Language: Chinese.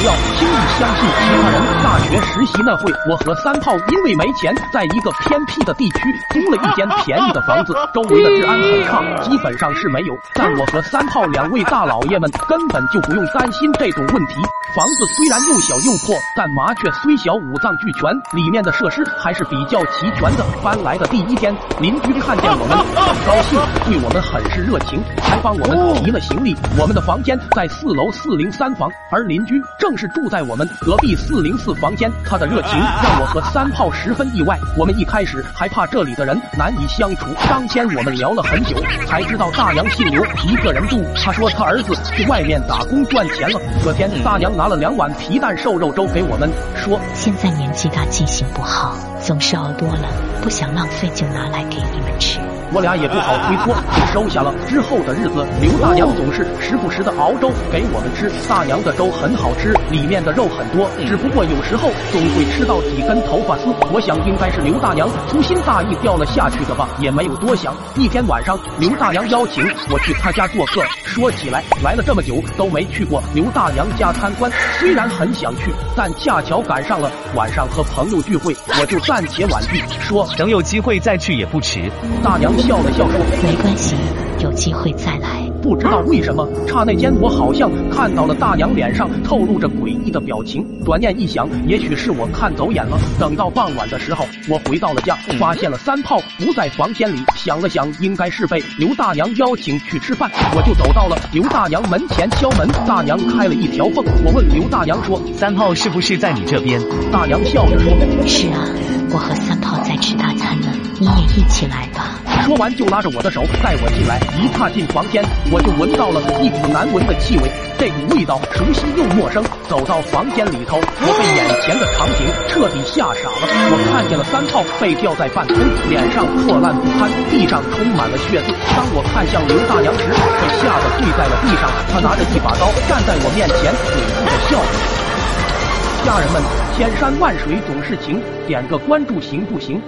不要轻易相信其他人。大学实习那会，我和三炮因为没钱，在一个偏僻的地区租了一间便宜的房子，周围的治安很差，基本上是没有。但我和三炮两位大老爷们根本就不用担心这种问题。房子虽然又小又破，但麻雀虽小五脏俱全，里面的设施还是比较齐全的。搬来的第一天，邻居看见我们很高兴，对我们很是热情，还帮我们提了行李。我们的房间在四楼四零三房，而邻居正是住在我们隔壁四零四房间。他的热情让我和三炮十分意外。我们一开始还怕这里的人难以相处。当天我们聊了很久，才知道大娘姓刘，一个人住。他说他儿子去外面打工赚钱了。隔天大娘。拿了两碗皮蛋瘦肉粥给我们，说现在年纪大，记性不好，总是熬多了，不想浪费，就拿来给你们吃。我俩也不好推脱，就收下了。之后的日子，刘大娘总是时不时的熬粥给我们吃。大娘的粥很好吃，里面的肉很多，只不过有时候总会吃到几根头发丝。我想应该是刘大娘粗心大意掉了下去的吧，也没有多想。一天晚上，刘大娘邀请我去她家做客。说起来，来了这么久都没去过刘大娘家参观，虽然很想去，但恰巧赶上了晚上和朋友聚会，我就暂且婉拒，说等有机会再去也不迟。大娘。笑了笑说：“没关系，有机会再来。”不知道为什么，刹那间我好像看到了大娘脸上透露着诡异的表情。转念一想，也许是我看走眼了。等到傍晚的时候，我回到了家，发现了三炮不在房间里。想了想，应该是被刘大娘邀请去吃饭。我就走到了刘大娘门前敲门，大娘开了一条缝。我问刘大娘说：“三炮是不是在你这边？”大娘笑着说：“是啊，我和三炮在你也一起来吧。”说完就拉着我的手带我进来。一踏进房间，我就闻到了一股难闻的气味，这股味道熟悉又陌生。走到房间里头，我被眼前的场景彻底吓傻了。我看见了三炮被吊在半空，脸上破烂不堪，地上充满了血渍。当我看向刘大娘时，被吓得跪在了地上。他拿着一把刀站在我面前，诡异的笑着。家 人们，千山万水总是情，点个关注行不行？